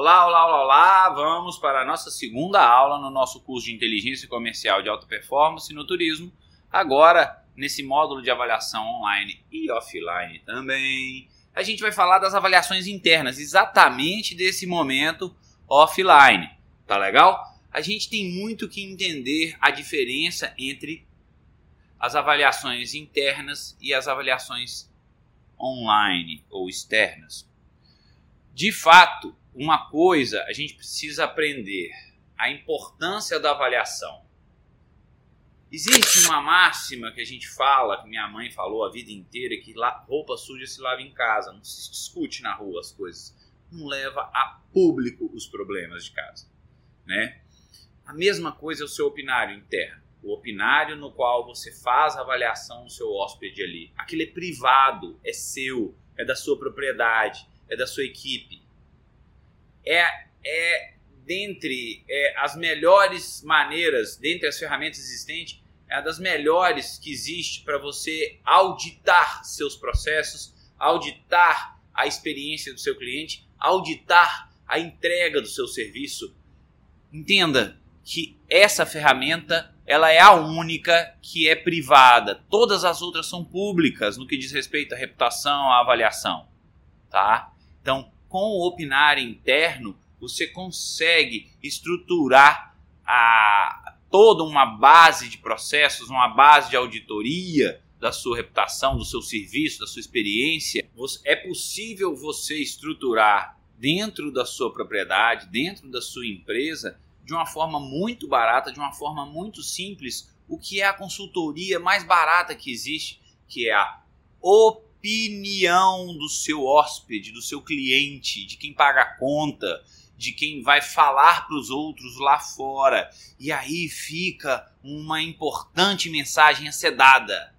Olá, olá, olá, olá! Vamos para a nossa segunda aula no nosso curso de Inteligência Comercial de Alta Performance no Turismo. Agora, nesse módulo de avaliação online e offline também, a gente vai falar das avaliações internas, exatamente desse momento offline. Tá legal? A gente tem muito que entender a diferença entre as avaliações internas e as avaliações online ou externas. De fato, uma coisa a gente precisa aprender: a importância da avaliação. Existe uma máxima que a gente fala, que minha mãe falou a vida inteira, que roupa suja se lava em casa, não se discute na rua as coisas. Não leva a público os problemas de casa, né? A mesma coisa é o seu opinário interno. O opinário no qual você faz a avaliação do seu hóspede ali. Aquilo é privado, é seu, é da sua propriedade, é da sua equipe é, é dentre é, as melhores maneiras, dentre as ferramentas existentes, é uma das melhores que existe para você auditar seus processos, auditar a experiência do seu cliente, auditar a entrega do seu serviço. Entenda que essa ferramenta ela é a única que é privada. Todas as outras são públicas no que diz respeito à reputação, à avaliação, tá? Então, com o opinar interno, você consegue estruturar a, toda uma base de processos, uma base de auditoria da sua reputação, do seu serviço, da sua experiência. É possível você estruturar dentro da sua propriedade, dentro da sua empresa, de uma forma muito barata, de uma forma muito simples, o que é a consultoria mais barata que existe, que é a opinião opinião do seu hóspede, do seu cliente, de quem paga a conta, de quem vai falar para os outros lá fora. E aí fica uma importante mensagem acedada.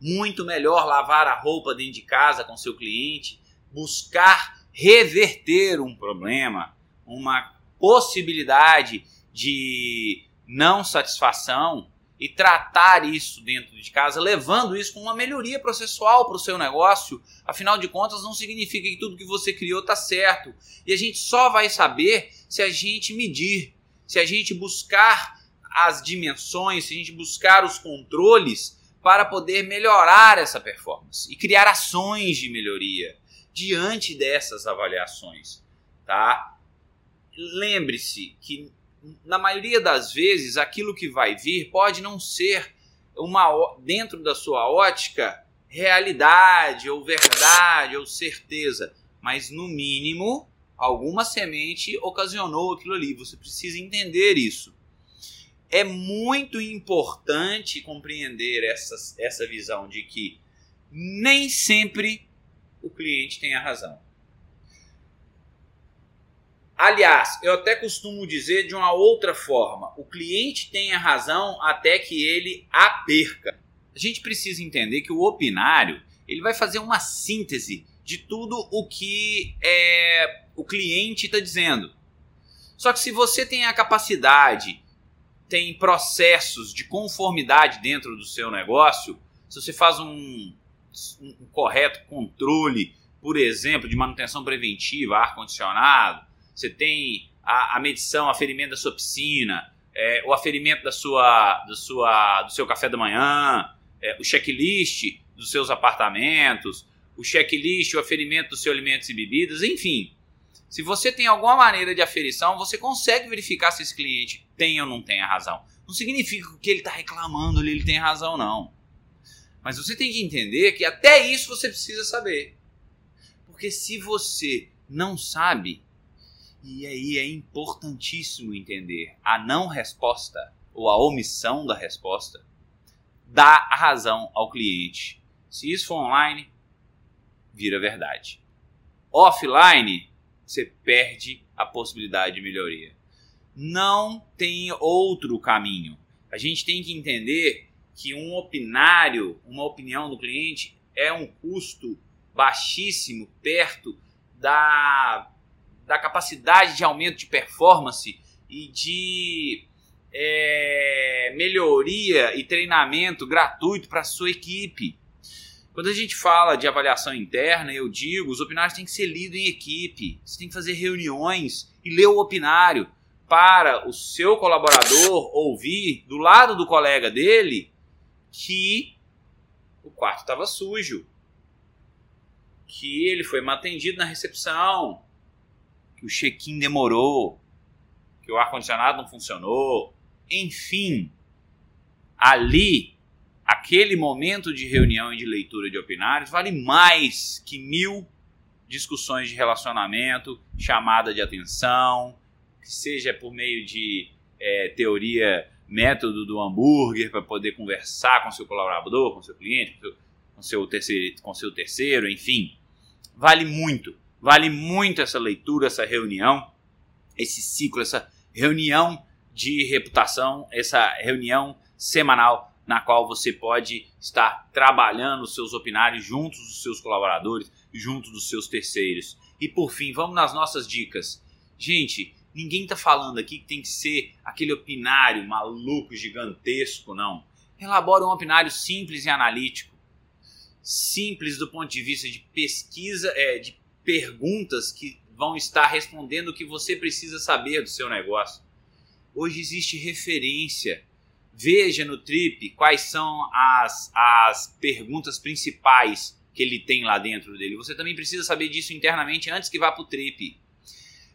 Muito melhor lavar a roupa dentro de casa com seu cliente, buscar reverter um problema, uma possibilidade de não satisfação e tratar isso dentro de casa, levando isso com uma melhoria processual para o seu negócio. Afinal de contas, não significa que tudo que você criou está certo. E a gente só vai saber se a gente medir, se a gente buscar as dimensões, se a gente buscar os controles para poder melhorar essa performance e criar ações de melhoria diante dessas avaliações, tá? Lembre-se que na maioria das vezes, aquilo que vai vir pode não ser uma dentro da sua ótica realidade ou verdade ou certeza, mas no mínimo alguma semente ocasionou aquilo ali. Você precisa entender isso. É muito importante compreender essa, essa visão de que nem sempre o cliente tem a razão. Aliás, eu até costumo dizer de uma outra forma: o cliente tem a razão até que ele a perca. A gente precisa entender que o opinário ele vai fazer uma síntese de tudo o que é, o cliente está dizendo. Só que se você tem a capacidade, tem processos de conformidade dentro do seu negócio, se você faz um, um correto controle, por exemplo, de manutenção preventiva, ar-condicionado, você tem a, a medição, aferimento da sua piscina, é, o aferimento da sua, da sua, do seu café da manhã, é, o checklist dos seus apartamentos, o checklist, o aferimento dos seus alimentos e bebidas, enfim. Se você tem alguma maneira de aferição, você consegue verificar se esse cliente tem ou não tem a razão. Não significa que ele está reclamando ali, ele tem razão, não. Mas você tem que entender que até isso você precisa saber. Porque se você não sabe, e aí é importantíssimo entender a não resposta ou a omissão da resposta dá a razão ao cliente. Se isso for online, vira verdade. Offline, você perde a possibilidade de melhoria. Não tem outro caminho. A gente tem que entender que um opinário, uma opinião do cliente, é um custo baixíssimo perto da da capacidade de aumento de performance e de é, melhoria e treinamento gratuito para a sua equipe. Quando a gente fala de avaliação interna, eu digo, os opinários têm que ser lidos em equipe. Você tem que fazer reuniões e ler o opinário para o seu colaborador ouvir do lado do colega dele que o quarto estava sujo, que ele foi mal atendido na recepção, que o check-in demorou, que o ar-condicionado não funcionou, enfim, ali aquele momento de reunião e de leitura de opinários vale mais que mil discussões de relacionamento, chamada de atenção, que seja por meio de é, teoria, método do hambúrguer para poder conversar com seu colaborador, com seu cliente, com seu, com seu, terceiro, com seu terceiro, enfim. Vale muito, vale muito essa leitura, essa reunião, esse ciclo, essa reunião de reputação, essa reunião semanal na qual você pode estar trabalhando os seus opinários juntos dos seus colaboradores, junto dos seus terceiros. E por fim, vamos nas nossas dicas. Gente, ninguém está falando aqui que tem que ser aquele opinário maluco, gigantesco, não. Elabora um opinário simples e analítico. Simples do ponto de vista de pesquisa, é, de perguntas que vão estar respondendo o que você precisa saber do seu negócio. Hoje existe referência Veja no Trip quais são as, as perguntas principais que ele tem lá dentro dele. Você também precisa saber disso internamente antes que vá para o Trip.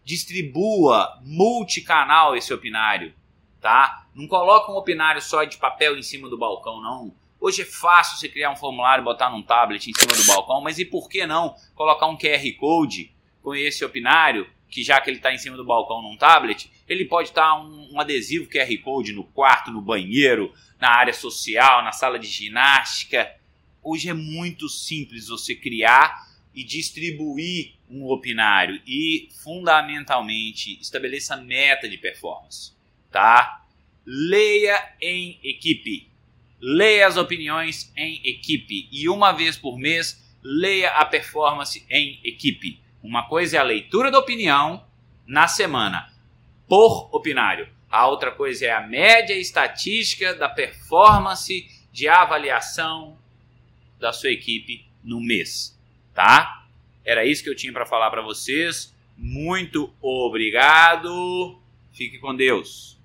Distribua multicanal esse opinário, tá? Não coloca um opinário só de papel em cima do balcão, não. Hoje é fácil você criar um formulário, botar num tablet em cima do balcão, mas e por que não colocar um QR Code com esse opinário que já que ele está em cima do balcão num tablet, ele pode estar tá um, um, adesivo QR Code no quarto, no banheiro, na área social, na sala de ginástica. Hoje é muito simples você criar e distribuir um opinário e, fundamentalmente, estabeleça meta de performance, tá? Leia em equipe. Leia as opiniões em equipe e uma vez por mês leia a performance em equipe. Uma coisa é a leitura da opinião na semana, por opinário. A outra coisa é a média estatística da performance de avaliação da sua equipe no mês, tá? Era isso que eu tinha para falar para vocês. Muito obrigado. Fique com Deus.